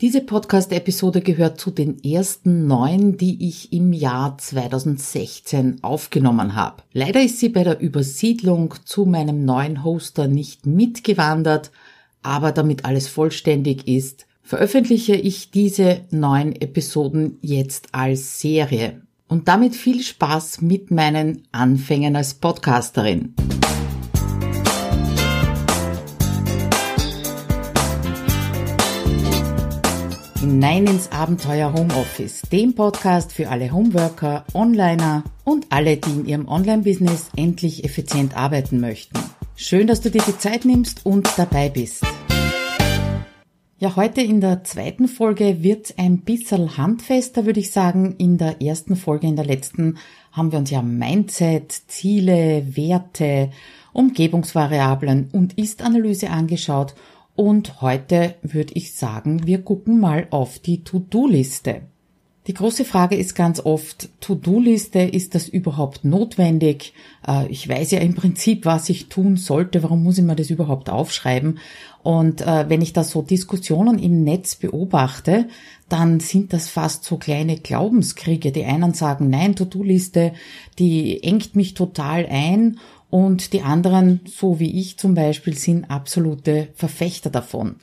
Diese Podcast-Episode gehört zu den ersten neun, die ich im Jahr 2016 aufgenommen habe. Leider ist sie bei der Übersiedlung zu meinem neuen Hoster nicht mitgewandert, aber damit alles vollständig ist, veröffentliche ich diese neun Episoden jetzt als Serie. Und damit viel Spaß mit meinen Anfängen als Podcasterin. Hinein ins Abenteuer Homeoffice, dem Podcast für alle Homeworker, Onliner und alle, die in ihrem Online-Business endlich effizient arbeiten möchten. Schön, dass du dir die Zeit nimmst und dabei bist. Ja, heute in der zweiten Folge wird ein bisschen handfester, würde ich sagen. In der ersten Folge, in der letzten, haben wir uns ja Mindset, Ziele, Werte, Umgebungsvariablen und Ist-Analyse angeschaut und heute würde ich sagen, wir gucken mal auf die To-Do-Liste. Die große Frage ist ganz oft, To-Do-Liste, ist das überhaupt notwendig? Äh, ich weiß ja im Prinzip, was ich tun sollte, warum muss ich mir das überhaupt aufschreiben? Und äh, wenn ich da so Diskussionen im Netz beobachte, dann sind das fast so kleine Glaubenskriege. Die einen sagen, nein, To-Do-Liste, die engt mich total ein und die anderen, so wie ich zum Beispiel, sind absolute Verfechter davon.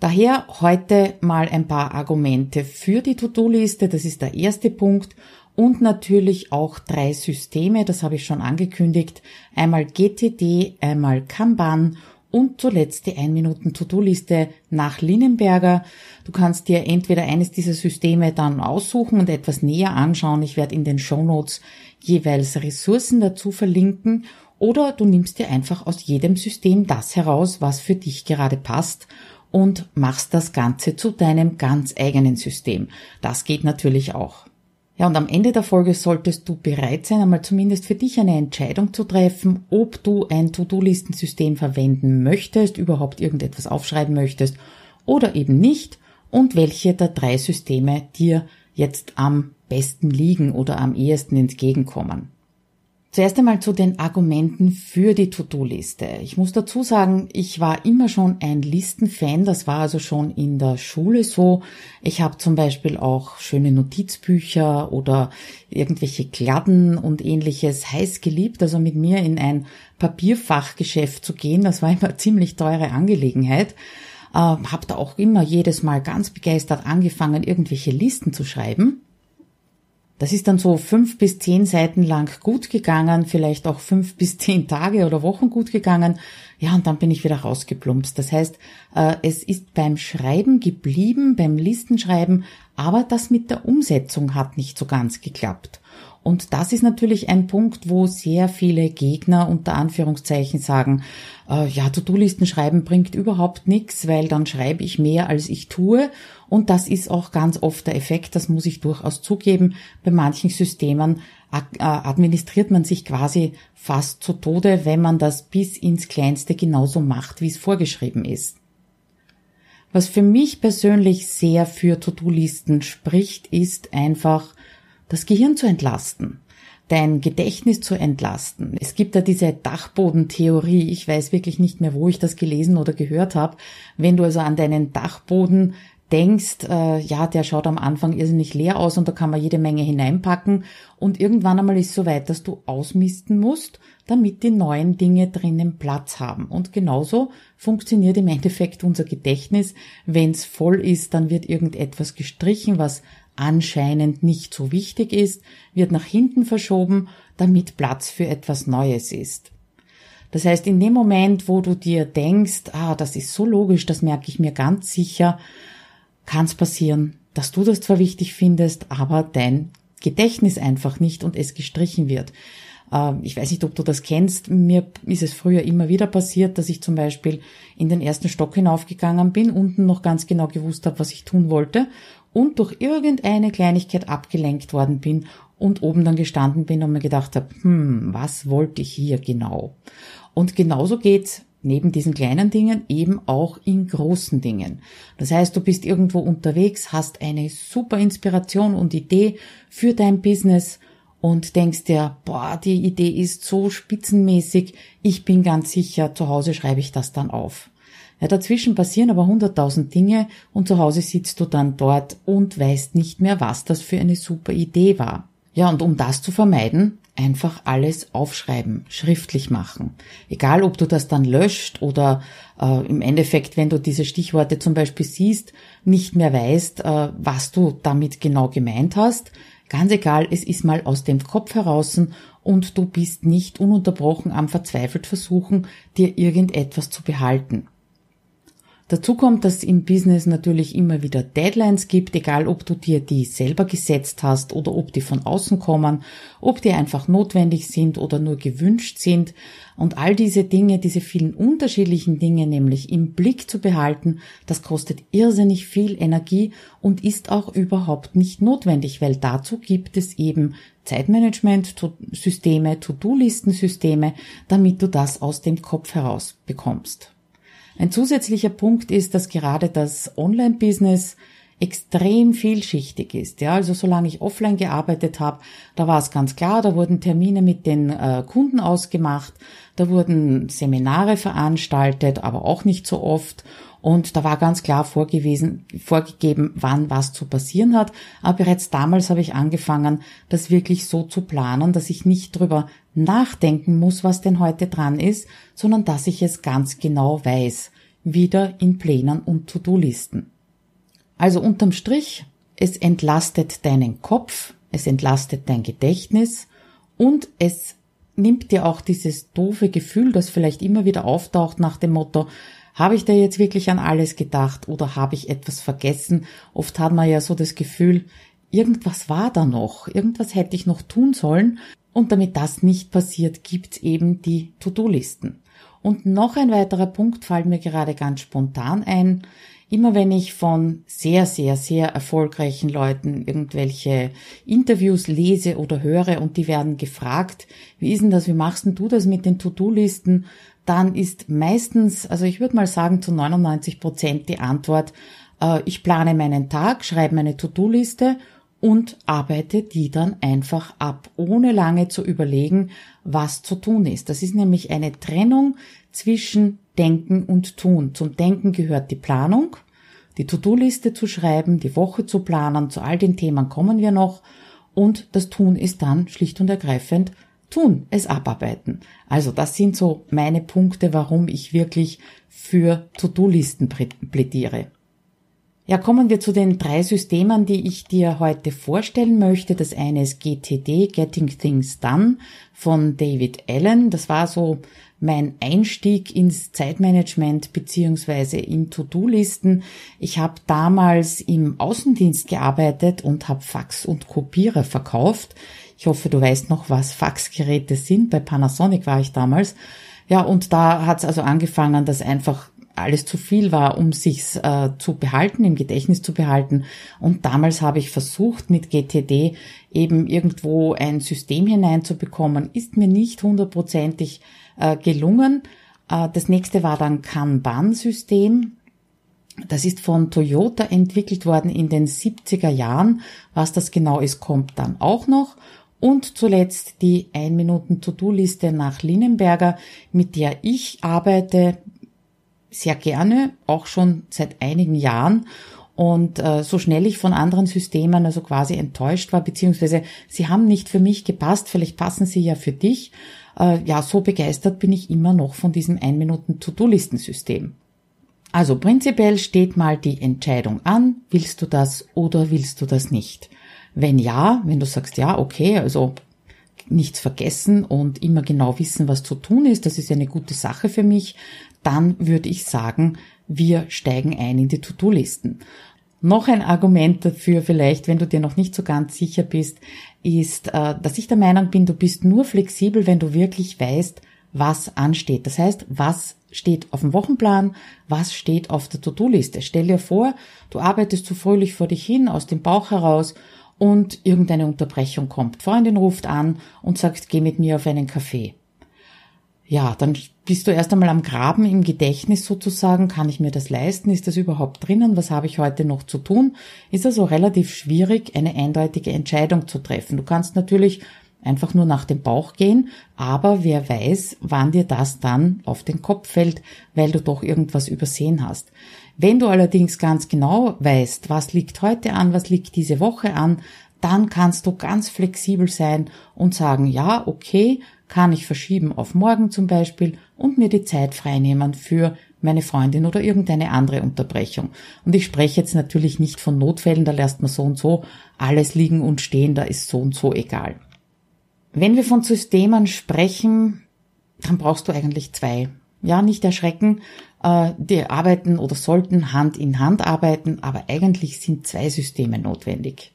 Daher heute mal ein paar Argumente für die To-Do-Liste, das ist der erste Punkt, und natürlich auch drei Systeme, das habe ich schon angekündigt, einmal GTD, einmal Kanban und zuletzt die 1 Minuten To-Do-Liste nach Linnenberger. Du kannst dir entweder eines dieser Systeme dann aussuchen und etwas näher anschauen. Ich werde in den Show Notes jeweils Ressourcen dazu verlinken oder du nimmst dir einfach aus jedem System das heraus, was für dich gerade passt und machst das Ganze zu deinem ganz eigenen System. Das geht natürlich auch. Ja, und am Ende der Folge solltest du bereit sein, einmal zumindest für dich eine Entscheidung zu treffen, ob du ein To-Do-Listensystem verwenden möchtest, überhaupt irgendetwas aufschreiben möchtest oder eben nicht und welche der drei Systeme dir jetzt am besten liegen oder am ehesten entgegenkommen. Zuerst einmal zu den Argumenten für die To-Do-Liste. Ich muss dazu sagen, ich war immer schon ein Listenfan. Das war also schon in der Schule so. Ich habe zum Beispiel auch schöne Notizbücher oder irgendwelche Kladden und ähnliches heiß geliebt. Also mit mir in ein Papierfachgeschäft zu gehen, das war immer ziemlich teure Angelegenheit. Äh, habe da auch immer jedes Mal ganz begeistert angefangen, irgendwelche Listen zu schreiben. Das ist dann so fünf bis zehn Seiten lang gut gegangen, vielleicht auch fünf bis zehn Tage oder Wochen gut gegangen. Ja, und dann bin ich wieder rausgeplumpst. Das heißt, äh, es ist beim Schreiben geblieben, beim Listenschreiben, aber das mit der Umsetzung hat nicht so ganz geklappt. Und das ist natürlich ein Punkt, wo sehr viele Gegner unter Anführungszeichen sagen, äh, ja, To-Do-Listen schreiben bringt überhaupt nichts, weil dann schreibe ich mehr, als ich tue. Und das ist auch ganz oft der Effekt, das muss ich durchaus zugeben. Bei manchen Systemen äh, administriert man sich quasi fast zu Tode, wenn man das bis ins Kleinste genauso macht, wie es vorgeschrieben ist. Was für mich persönlich sehr für To-Do-Listen spricht, ist einfach, das Gehirn zu entlasten, dein Gedächtnis zu entlasten. Es gibt da diese Dachbodentheorie, ich weiß wirklich nicht mehr, wo ich das gelesen oder gehört habe. Wenn du also an deinen Dachboden denkst, äh, ja, der schaut am Anfang irrsinnig leer aus und da kann man jede Menge hineinpacken und irgendwann einmal ist es so weit, dass du ausmisten musst, damit die neuen Dinge drinnen Platz haben. Und genauso funktioniert im Endeffekt unser Gedächtnis. Wenn es voll ist, dann wird irgendetwas gestrichen, was anscheinend nicht so wichtig ist, wird nach hinten verschoben, damit Platz für etwas Neues ist. Das heißt, in dem Moment, wo du dir denkst, ah, das ist so logisch, das merke ich mir ganz sicher, kann es passieren, dass du das zwar wichtig findest, aber dein Gedächtnis einfach nicht und es gestrichen wird. Ähm, ich weiß nicht, ob du das kennst. Mir ist es früher immer wieder passiert, dass ich zum Beispiel in den ersten Stock hinaufgegangen bin, unten noch ganz genau gewusst habe, was ich tun wollte und durch irgendeine Kleinigkeit abgelenkt worden bin und oben dann gestanden bin und mir gedacht habe, hm, was wollte ich hier genau? Und genauso geht's neben diesen kleinen Dingen eben auch in großen Dingen. Das heißt, du bist irgendwo unterwegs, hast eine super Inspiration und Idee für dein Business und denkst dir, boah, die Idee ist so spitzenmäßig, ich bin ganz sicher, zu Hause schreibe ich das dann auf. Ja, dazwischen passieren aber hunderttausend Dinge und zu Hause sitzt du dann dort und weißt nicht mehr, was das für eine super Idee war. Ja, und um das zu vermeiden, einfach alles aufschreiben, schriftlich machen. Egal, ob du das dann löscht oder äh, im Endeffekt, wenn du diese Stichworte zum Beispiel siehst, nicht mehr weißt, äh, was du damit genau gemeint hast. Ganz egal, es ist mal aus dem Kopf heraus und du bist nicht ununterbrochen am verzweifelt versuchen, dir irgendetwas zu behalten. Dazu kommt, dass es im Business natürlich immer wieder Deadlines gibt, egal ob du dir die selber gesetzt hast oder ob die von außen kommen, ob die einfach notwendig sind oder nur gewünscht sind. Und all diese Dinge, diese vielen unterschiedlichen Dinge nämlich im Blick zu behalten, das kostet irrsinnig viel Energie und ist auch überhaupt nicht notwendig, weil dazu gibt es eben Zeitmanagement-Systeme, To-Do-Listen-Systeme, damit du das aus dem Kopf heraus bekommst. Ein zusätzlicher Punkt ist, dass gerade das Online-Business extrem vielschichtig ist. Ja, also solange ich offline gearbeitet habe, da war es ganz klar, da wurden Termine mit den äh, Kunden ausgemacht, da wurden Seminare veranstaltet, aber auch nicht so oft. Und da war ganz klar vorgewiesen, vorgegeben, wann was zu passieren hat. Aber bereits damals habe ich angefangen, das wirklich so zu planen, dass ich nicht drüber nachdenken muss, was denn heute dran ist, sondern dass ich es ganz genau weiß. Wieder in Plänen und To-Do-Listen. Also unterm Strich, es entlastet deinen Kopf, es entlastet dein Gedächtnis und es nimmt dir auch dieses doofe Gefühl, das vielleicht immer wieder auftaucht nach dem Motto, habe ich da jetzt wirklich an alles gedacht oder habe ich etwas vergessen? Oft hat man ja so das Gefühl, irgendwas war da noch, irgendwas hätte ich noch tun sollen. Und damit das nicht passiert, gibt's eben die To-Do-Listen. Und noch ein weiterer Punkt fällt mir gerade ganz spontan ein. Immer wenn ich von sehr, sehr, sehr erfolgreichen Leuten irgendwelche Interviews lese oder höre und die werden gefragt, wie ist denn das, wie machst denn du das mit den To-Do-Listen? dann ist meistens, also ich würde mal sagen zu 99 Prozent die Antwort, äh, ich plane meinen Tag, schreibe meine To-Do-Liste und arbeite die dann einfach ab, ohne lange zu überlegen, was zu tun ist. Das ist nämlich eine Trennung zwischen Denken und Tun. Zum Denken gehört die Planung, die To-Do-Liste zu schreiben, die Woche zu planen, zu all den Themen kommen wir noch. Und das Tun ist dann schlicht und ergreifend tun, es abarbeiten. Also das sind so meine Punkte, warum ich wirklich für To-Do-Listen plädiere. Ja, kommen wir zu den drei Systemen, die ich dir heute vorstellen möchte. Das eine ist GTD, Getting Things Done von David Allen. Das war so mein Einstieg ins Zeitmanagement beziehungsweise in To-Do-Listen. Ich habe damals im Außendienst gearbeitet und habe Fax und Kopierer verkauft. Ich hoffe, du weißt noch, was Faxgeräte sind. Bei Panasonic war ich damals. Ja, und da hat es also angefangen, dass einfach alles zu viel war, um sich's äh, zu behalten, im Gedächtnis zu behalten. Und damals habe ich versucht, mit GTD eben irgendwo ein System hineinzubekommen. Ist mir nicht hundertprozentig äh, gelungen. Äh, das nächste war dann Kanban-System. Das ist von Toyota entwickelt worden in den 70er Jahren. Was das genau ist, kommt dann auch noch. Und zuletzt die 1 Minuten To-Do-Liste nach Linnenberger, mit der ich arbeite sehr gerne, auch schon seit einigen Jahren. Und äh, so schnell ich von anderen Systemen also quasi enttäuscht war, beziehungsweise sie haben nicht für mich gepasst, vielleicht passen sie ja für dich, äh, ja, so begeistert bin ich immer noch von diesem 1 Minuten To-Do-Listensystem. Also prinzipiell steht mal die Entscheidung an, willst du das oder willst du das nicht. Wenn ja, wenn du sagst, ja, okay, also nichts vergessen und immer genau wissen, was zu tun ist, das ist eine gute Sache für mich, dann würde ich sagen, wir steigen ein in die To-Do-Listen. Noch ein Argument dafür vielleicht, wenn du dir noch nicht so ganz sicher bist, ist, äh, dass ich der Meinung bin, du bist nur flexibel, wenn du wirklich weißt, was ansteht. Das heißt, was steht auf dem Wochenplan, was steht auf der To-Do-Liste. Stell dir vor, du arbeitest zu fröhlich vor dich hin, aus dem Bauch heraus und irgendeine Unterbrechung kommt. Freundin ruft an und sagt, geh mit mir auf einen Kaffee. Ja, dann bist du erst einmal am Graben im Gedächtnis sozusagen. Kann ich mir das leisten? Ist das überhaupt drinnen? Was habe ich heute noch zu tun? Ist also relativ schwierig, eine eindeutige Entscheidung zu treffen. Du kannst natürlich einfach nur nach dem Bauch gehen, aber wer weiß, wann dir das dann auf den Kopf fällt, weil du doch irgendwas übersehen hast. Wenn du allerdings ganz genau weißt, was liegt heute an, was liegt diese Woche an, dann kannst du ganz flexibel sein und sagen, ja, okay, kann ich verschieben auf morgen zum Beispiel und mir die Zeit freinehmen für meine Freundin oder irgendeine andere Unterbrechung. Und ich spreche jetzt natürlich nicht von Notfällen, da lässt man so und so alles liegen und stehen, da ist so und so egal. Wenn wir von Systemen sprechen, dann brauchst du eigentlich zwei. Ja, nicht erschrecken, äh, die arbeiten oder sollten Hand in Hand arbeiten, aber eigentlich sind zwei Systeme notwendig.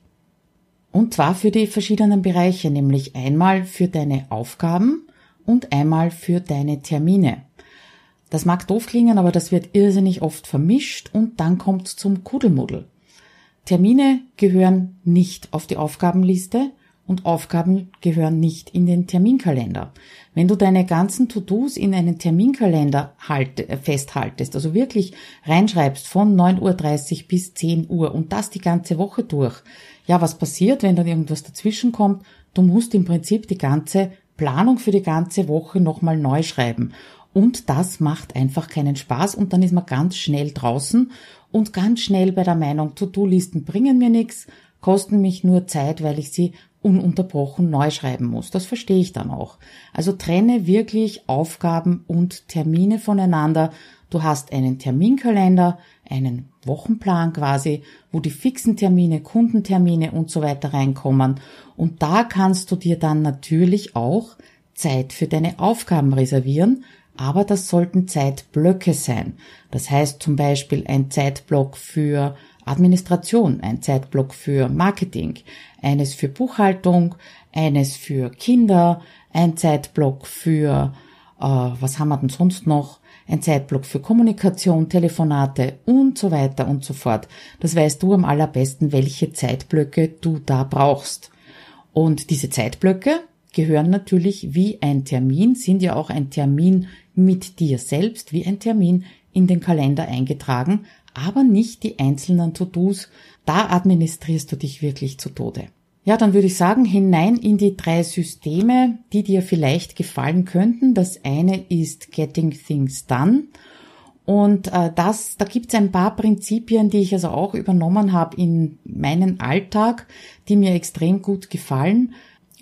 Und zwar für die verschiedenen Bereiche, nämlich einmal für deine Aufgaben und einmal für deine Termine. Das mag doof klingen, aber das wird irrsinnig oft vermischt und dann kommt zum Kuddelmuddel. Termine gehören nicht auf die Aufgabenliste und Aufgaben gehören nicht in den Terminkalender. Wenn du deine ganzen To-Dos in einen Terminkalender halte, äh, festhaltest, also wirklich reinschreibst von 9.30 Uhr bis 10 Uhr und das die ganze Woche durch, ja, was passiert, wenn dann irgendwas dazwischen kommt? Du musst im Prinzip die ganze Planung für die ganze Woche nochmal neu schreiben. Und das macht einfach keinen Spaß und dann ist man ganz schnell draußen und ganz schnell bei der Meinung, To-Do-Listen bringen mir nichts, kosten mich nur Zeit, weil ich sie ununterbrochen neu schreiben muss. Das verstehe ich dann auch. Also trenne wirklich Aufgaben und Termine voneinander. Du hast einen Terminkalender, einen Wochenplan quasi, wo die fixen Termine, Kundentermine und so weiter reinkommen. Und da kannst du dir dann natürlich auch Zeit für deine Aufgaben reservieren, aber das sollten Zeitblöcke sein. Das heißt zum Beispiel ein Zeitblock für Administration, ein Zeitblock für Marketing, eines für Buchhaltung, eines für Kinder, ein Zeitblock für, äh, was haben wir denn sonst noch? Ein Zeitblock für Kommunikation, Telefonate und so weiter und so fort. Das weißt du am allerbesten, welche Zeitblöcke du da brauchst. Und diese Zeitblöcke gehören natürlich wie ein Termin, sind ja auch ein Termin mit dir selbst, wie ein Termin in den Kalender eingetragen, aber nicht die einzelnen To-Dos. Da administrierst du dich wirklich zu Tode. Ja, dann würde ich sagen, hinein in die drei Systeme, die dir vielleicht gefallen könnten. Das eine ist Getting Things Done. Und äh, das, da gibt es ein paar Prinzipien, die ich also auch übernommen habe in meinen Alltag, die mir extrem gut gefallen.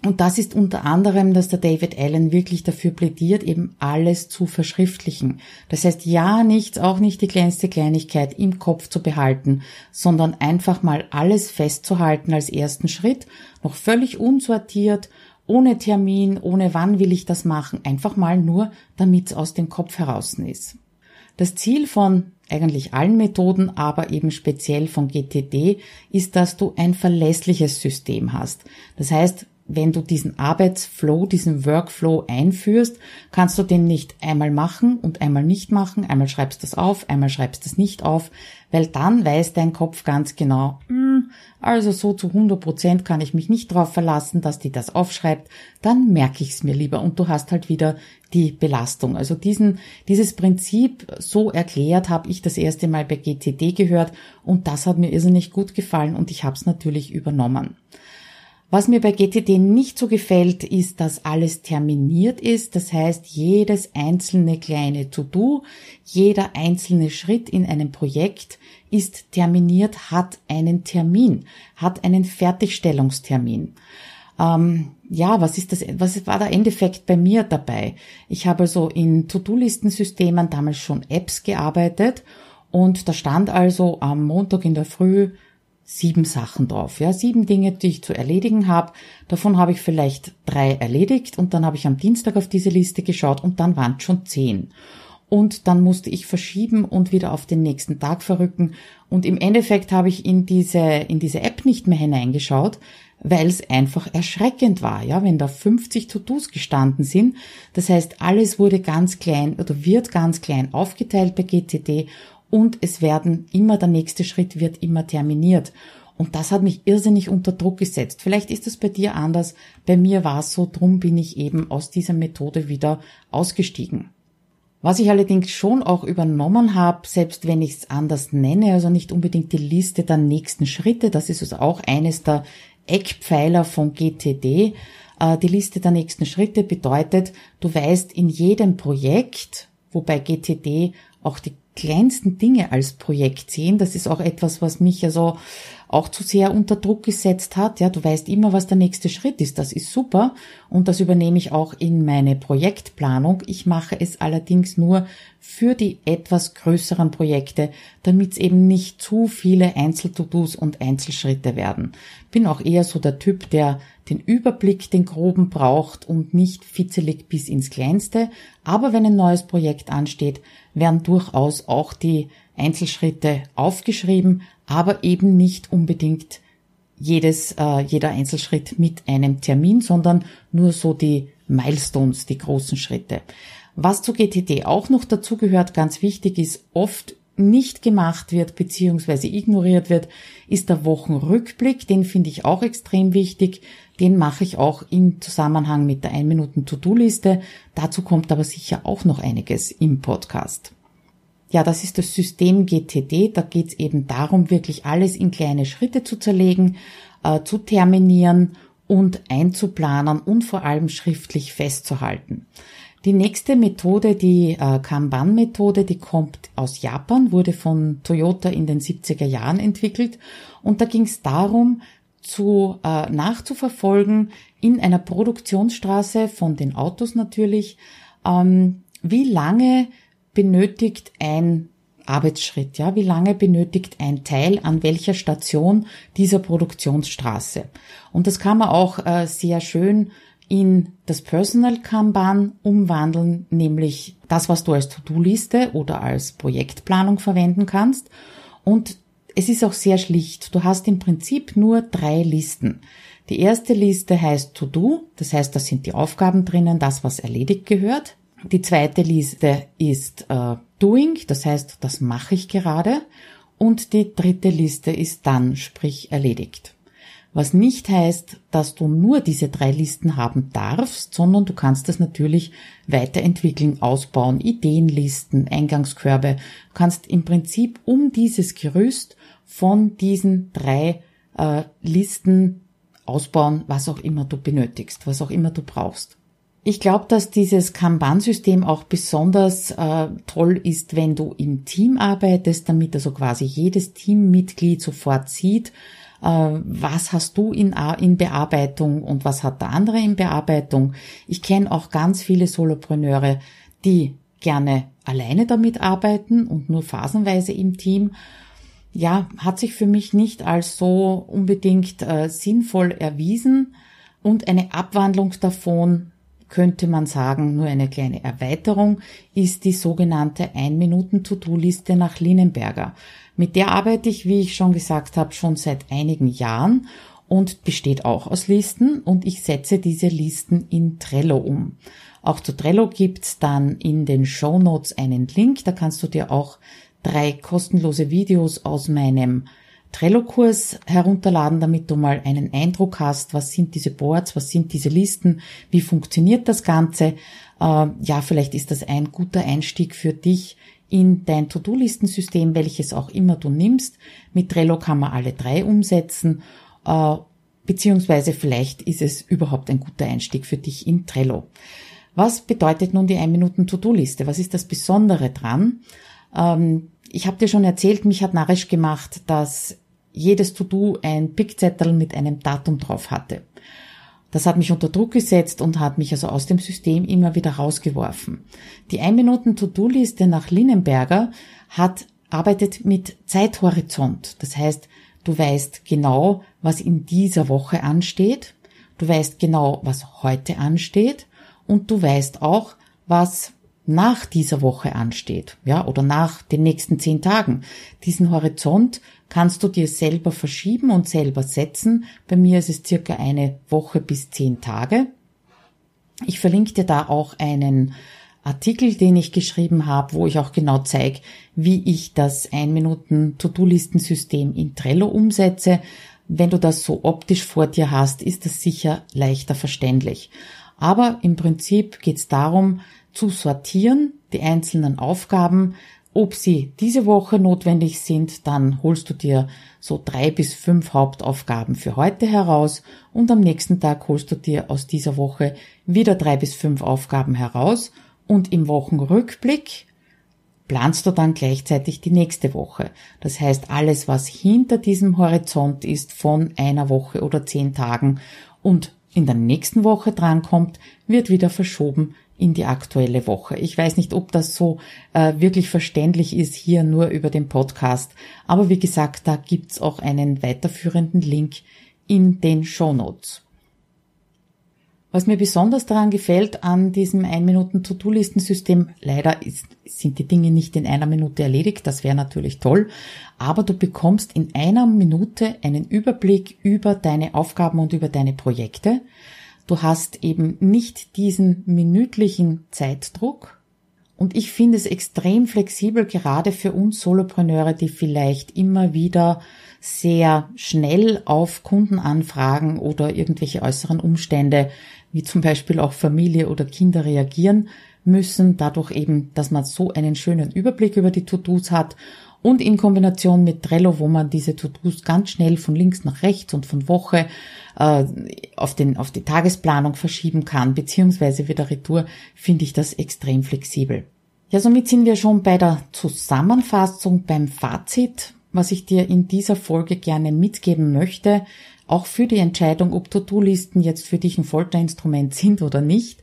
Und das ist unter anderem, dass der David Allen wirklich dafür plädiert, eben alles zu verschriftlichen. Das heißt, ja, nichts, auch nicht die kleinste Kleinigkeit im Kopf zu behalten, sondern einfach mal alles festzuhalten als ersten Schritt, noch völlig unsortiert, ohne Termin, ohne wann will ich das machen, einfach mal nur, damit es aus dem Kopf heraus ist. Das Ziel von eigentlich allen Methoden, aber eben speziell von GTD, ist, dass du ein verlässliches System hast. Das heißt, wenn du diesen Arbeitsflow, diesen Workflow einführst, kannst du den nicht einmal machen und einmal nicht machen, einmal schreibst du das auf, einmal schreibst du es nicht auf, weil dann weiß dein Kopf ganz genau, hm, also so zu 100 Prozent kann ich mich nicht darauf verlassen, dass die das aufschreibt, dann merke ich es mir lieber und du hast halt wieder die Belastung. Also diesen, dieses Prinzip so erklärt habe ich das erste Mal bei GTD gehört und das hat mir irrsinnig gut gefallen und ich habe es natürlich übernommen. Was mir bei GTD nicht so gefällt, ist, dass alles terminiert ist. Das heißt, jedes einzelne kleine To-Do, jeder einzelne Schritt in einem Projekt ist terminiert, hat einen Termin, hat einen Fertigstellungstermin. Ähm, ja, was ist das, was war der Endeffekt bei mir dabei? Ich habe also in To-Do-Listensystemen damals schon Apps gearbeitet und da stand also am Montag in der Früh sieben Sachen drauf. Ja, sieben Dinge, die ich zu erledigen habe. Davon habe ich vielleicht drei erledigt und dann habe ich am Dienstag auf diese Liste geschaut und dann waren es schon zehn. Und dann musste ich verschieben und wieder auf den nächsten Tag verrücken. Und im Endeffekt habe ich in diese, in diese App nicht mehr hineingeschaut, weil es einfach erschreckend war, ja, wenn da 50 To-Dos gestanden sind. Das heißt, alles wurde ganz klein oder wird ganz klein aufgeteilt bei GTD und es werden immer, der nächste Schritt wird immer terminiert. Und das hat mich irrsinnig unter Druck gesetzt. Vielleicht ist es bei dir anders. Bei mir war es so, drum bin ich eben aus dieser Methode wieder ausgestiegen. Was ich allerdings schon auch übernommen habe, selbst wenn ich es anders nenne, also nicht unbedingt die Liste der nächsten Schritte, das ist also auch eines der Eckpfeiler von GTD. Äh, die Liste der nächsten Schritte bedeutet, du weißt in jedem Projekt, wobei GTD auch die kleinsten Dinge als Projekt sehen. Das ist auch etwas, was mich ja so auch zu sehr unter Druck gesetzt hat. Ja, du weißt immer, was der nächste Schritt ist. Das ist super. Und das übernehme ich auch in meine Projektplanung. Ich mache es allerdings nur für die etwas größeren Projekte, damit es eben nicht zu viele Einzel-To-Dos und Einzelschritte werden. Bin auch eher so der Typ, der den Überblick, den groben braucht und nicht fitzelig bis ins Kleinste. Aber wenn ein neues Projekt ansteht, werden durchaus auch die Einzelschritte aufgeschrieben, aber eben nicht unbedingt jedes, äh, jeder Einzelschritt mit einem Termin, sondern nur so die Milestones, die großen Schritte. Was zu GTD auch noch dazu gehört, ganz wichtig ist, oft nicht gemacht wird bzw. ignoriert wird, ist der Wochenrückblick. Den finde ich auch extrem wichtig. Den mache ich auch im Zusammenhang mit der 1 Minuten To-Do-Liste. Dazu kommt aber sicher auch noch einiges im Podcast. Ja, das ist das System GTD. Da geht es eben darum, wirklich alles in kleine Schritte zu zerlegen, äh, zu terminieren und einzuplanen und vor allem schriftlich festzuhalten. Die nächste Methode, die äh, Kanban-Methode, die kommt aus Japan, wurde von Toyota in den 70er Jahren entwickelt und da ging es darum, zu äh, nachzuverfolgen in einer Produktionsstraße von den Autos natürlich, ähm, wie lange benötigt ein Arbeitsschritt, ja, wie lange benötigt ein Teil an welcher Station dieser Produktionsstraße. Und das kann man auch äh, sehr schön in das Personal Kanban umwandeln, nämlich das, was du als To-Do-Liste oder als Projektplanung verwenden kannst. Und es ist auch sehr schlicht. Du hast im Prinzip nur drei Listen. Die erste Liste heißt To-Do, das heißt, da sind die Aufgaben drinnen, das, was erledigt gehört. Die zweite Liste ist äh, Doing, das heißt, das mache ich gerade. Und die dritte Liste ist dann, sprich erledigt. Was nicht heißt, dass du nur diese drei Listen haben darfst, sondern du kannst das natürlich weiterentwickeln, ausbauen, Ideenlisten, Eingangskörbe. Du kannst im Prinzip um dieses Gerüst von diesen drei äh, Listen ausbauen, was auch immer du benötigst, was auch immer du brauchst. Ich glaube, dass dieses Kanban-System auch besonders äh, toll ist, wenn du im Team arbeitest, damit also quasi jedes Teammitglied sofort sieht, äh, was hast du in, in Bearbeitung und was hat der andere in Bearbeitung. Ich kenne auch ganz viele Solopreneure, die gerne alleine damit arbeiten und nur phasenweise im Team. Ja, hat sich für mich nicht als so unbedingt äh, sinnvoll erwiesen und eine Abwandlung davon könnte man sagen, nur eine kleine Erweiterung, ist die sogenannte 1-Minuten-To-Do-Liste nach Linenberger. Mit der arbeite ich, wie ich schon gesagt habe, schon seit einigen Jahren und besteht auch aus Listen und ich setze diese Listen in Trello um. Auch zu Trello gibt's dann in den Show Notes einen Link, da kannst du dir auch drei kostenlose Videos aus meinem Trello-Kurs herunterladen, damit du mal einen Eindruck hast, was sind diese Boards, was sind diese Listen, wie funktioniert das Ganze. Äh, ja, vielleicht ist das ein guter Einstieg für dich in dein To-Do-Listensystem, welches auch immer du nimmst. Mit Trello kann man alle drei umsetzen, äh, beziehungsweise vielleicht ist es überhaupt ein guter Einstieg für dich in Trello. Was bedeutet nun die 1-Minuten-To-Do-Liste? Was ist das Besondere dran? Ähm, ich habe dir schon erzählt, mich hat narrisch gemacht, dass jedes To-Do ein Pickzettel mit einem Datum drauf hatte. Das hat mich unter Druck gesetzt und hat mich also aus dem System immer wieder rausgeworfen. Die 1 Minuten To-Do-Liste nach Linnenberger hat, arbeitet mit Zeithorizont. Das heißt, du weißt genau, was in dieser Woche ansteht. Du weißt genau, was heute ansteht. Und du weißt auch, was nach dieser Woche ansteht, ja, oder nach den nächsten zehn Tagen. Diesen Horizont kannst du dir selber verschieben und selber setzen. Bei mir ist es circa eine Woche bis zehn Tage. Ich verlinke dir da auch einen Artikel, den ich geschrieben habe, wo ich auch genau zeige, wie ich das ein Minuten To-Do-Listensystem in Trello umsetze. Wenn du das so optisch vor dir hast, ist das sicher leichter verständlich. Aber im Prinzip geht es darum, zu sortieren, die einzelnen Aufgaben ob sie diese Woche notwendig sind, dann holst du dir so drei bis fünf Hauptaufgaben für heute heraus und am nächsten Tag holst du dir aus dieser Woche wieder drei bis fünf Aufgaben heraus und im Wochenrückblick planst du dann gleichzeitig die nächste Woche. Das heißt, alles, was hinter diesem Horizont ist von einer Woche oder zehn Tagen und in der nächsten Woche drankommt, wird wieder verschoben in die aktuelle Woche. Ich weiß nicht, ob das so äh, wirklich verständlich ist hier nur über den Podcast, aber wie gesagt, da gibt's auch einen weiterführenden Link in den Show Notes. Was mir besonders daran gefällt an diesem 1-Minuten-To-Do-Listensystem, leider ist, sind die Dinge nicht in einer Minute erledigt, das wäre natürlich toll, aber du bekommst in einer Minute einen Überblick über deine Aufgaben und über deine Projekte. Du hast eben nicht diesen minütlichen Zeitdruck. Und ich finde es extrem flexibel, gerade für uns Solopreneure, die vielleicht immer wieder sehr schnell auf Kundenanfragen oder irgendwelche äußeren Umstände, wie zum Beispiel auch Familie oder Kinder reagieren müssen, dadurch eben, dass man so einen schönen Überblick über die To-Dos hat und in Kombination mit Trello, wo man diese To-Dos ganz schnell von links nach rechts und von Woche äh, auf, den, auf die Tagesplanung verschieben kann, beziehungsweise wieder Retour, finde ich das extrem flexibel. Ja, somit sind wir schon bei der Zusammenfassung, beim Fazit, was ich dir in dieser Folge gerne mitgeben möchte, auch für die Entscheidung, ob To-Do-Listen jetzt für dich ein Folterinstrument sind oder nicht.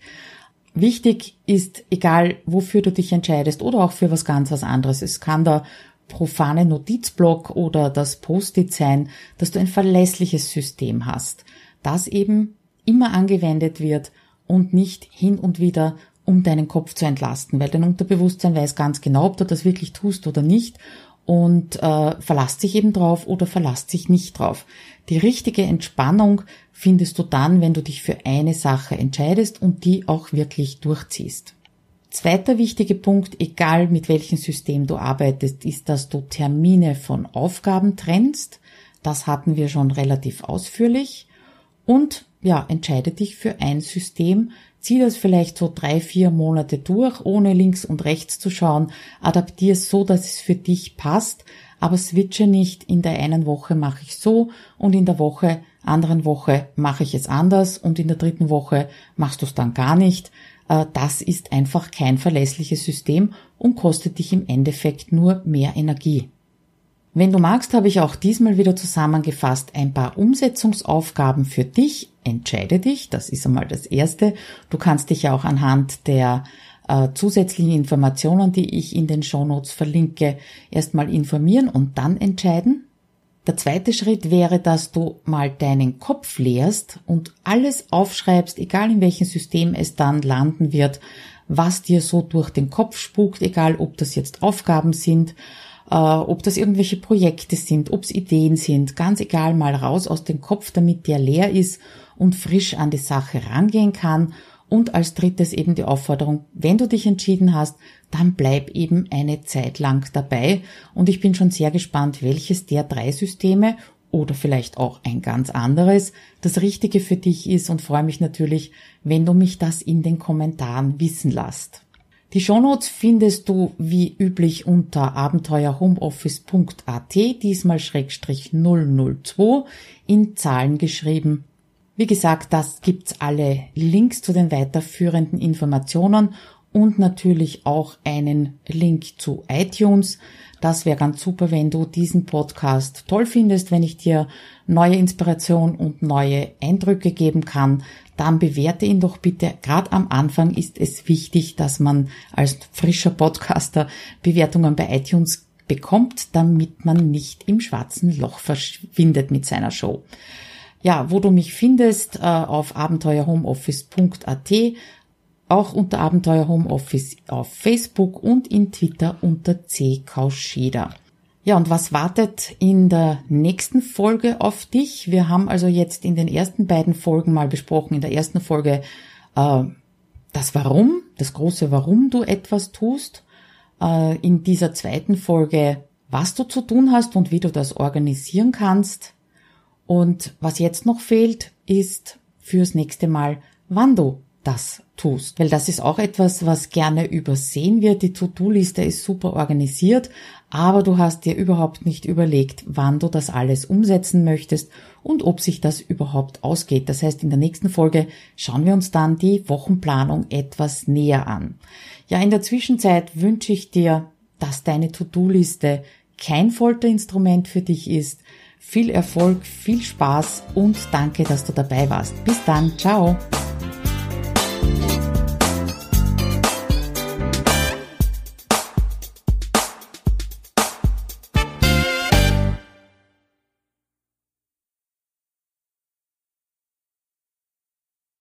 Wichtig ist, egal wofür du dich entscheidest oder auch für was ganz was anderes, es kann da profane Notizblock oder das Post-it sein, dass du ein verlässliches System hast, das eben immer angewendet wird und nicht hin und wieder um deinen Kopf zu entlasten, weil dein Unterbewusstsein weiß ganz genau, ob du das wirklich tust oder nicht und äh, verlasst sich eben drauf oder verlasst sich nicht drauf. Die richtige Entspannung findest du dann, wenn du dich für eine Sache entscheidest und die auch wirklich durchziehst. Zweiter wichtiger Punkt, egal mit welchem System du arbeitest, ist, dass du Termine von Aufgaben trennst. Das hatten wir schon relativ ausführlich. Und ja, entscheide dich für ein System, zieh das vielleicht so drei, vier Monate durch, ohne links und rechts zu schauen, adaptier es so, dass es für dich passt, aber switche nicht, in der einen Woche mache ich so und in der Woche, anderen Woche mache ich es anders und in der dritten Woche machst du es dann gar nicht. Äh, das ist einfach kein verlässliches System und kostet dich im Endeffekt nur mehr Energie. Wenn du magst, habe ich auch diesmal wieder zusammengefasst ein paar Umsetzungsaufgaben für dich. Entscheide dich, das ist einmal das Erste. Du kannst dich ja auch anhand der äh, zusätzlichen Informationen, die ich in den Shownotes verlinke, erstmal informieren und dann entscheiden. Der zweite Schritt wäre, dass du mal deinen Kopf leerst und alles aufschreibst, egal in welchem System es dann landen wird, was dir so durch den Kopf spukt, egal ob das jetzt Aufgaben sind, äh, ob das irgendwelche Projekte sind, ob es Ideen sind, ganz egal, mal raus aus dem Kopf, damit der leer ist und frisch an die Sache rangehen kann und als drittes eben die Aufforderung, wenn du dich entschieden hast, dann bleib eben eine Zeit lang dabei. Und ich bin schon sehr gespannt, welches der drei Systeme oder vielleicht auch ein ganz anderes das Richtige für dich ist und freue mich natürlich, wenn du mich das in den Kommentaren wissen lässt. Die Shownotes findest du wie üblich unter abenteuerhomeoffice.at, diesmal Schrägstrich 002 in Zahlen geschrieben wie gesagt, das gibt's alle Links zu den weiterführenden Informationen und natürlich auch einen Link zu iTunes. Das wäre ganz super, wenn du diesen Podcast toll findest, wenn ich dir neue Inspiration und neue Eindrücke geben kann, dann bewerte ihn doch bitte. Gerade am Anfang ist es wichtig, dass man als frischer Podcaster Bewertungen bei iTunes bekommt, damit man nicht im schwarzen Loch verschwindet mit seiner Show. Ja, wo du mich findest, äh, auf abenteuerhomeoffice.at, auch unter Abenteuer Homeoffice auf Facebook und in Twitter unter C. Kauscheder. Ja, und was wartet in der nächsten Folge auf dich? Wir haben also jetzt in den ersten beiden Folgen mal besprochen, in der ersten Folge äh, das Warum, das große Warum du etwas tust. Äh, in dieser zweiten Folge, was du zu tun hast und wie du das organisieren kannst. Und was jetzt noch fehlt, ist fürs nächste Mal, wann du das tust. Weil das ist auch etwas, was gerne übersehen wird. Die To-Do-Liste ist super organisiert, aber du hast dir überhaupt nicht überlegt, wann du das alles umsetzen möchtest und ob sich das überhaupt ausgeht. Das heißt, in der nächsten Folge schauen wir uns dann die Wochenplanung etwas näher an. Ja, in der Zwischenzeit wünsche ich dir, dass deine To-Do-Liste kein Folterinstrument für dich ist. Viel Erfolg, viel Spaß und danke, dass du dabei warst. Bis dann, ciao.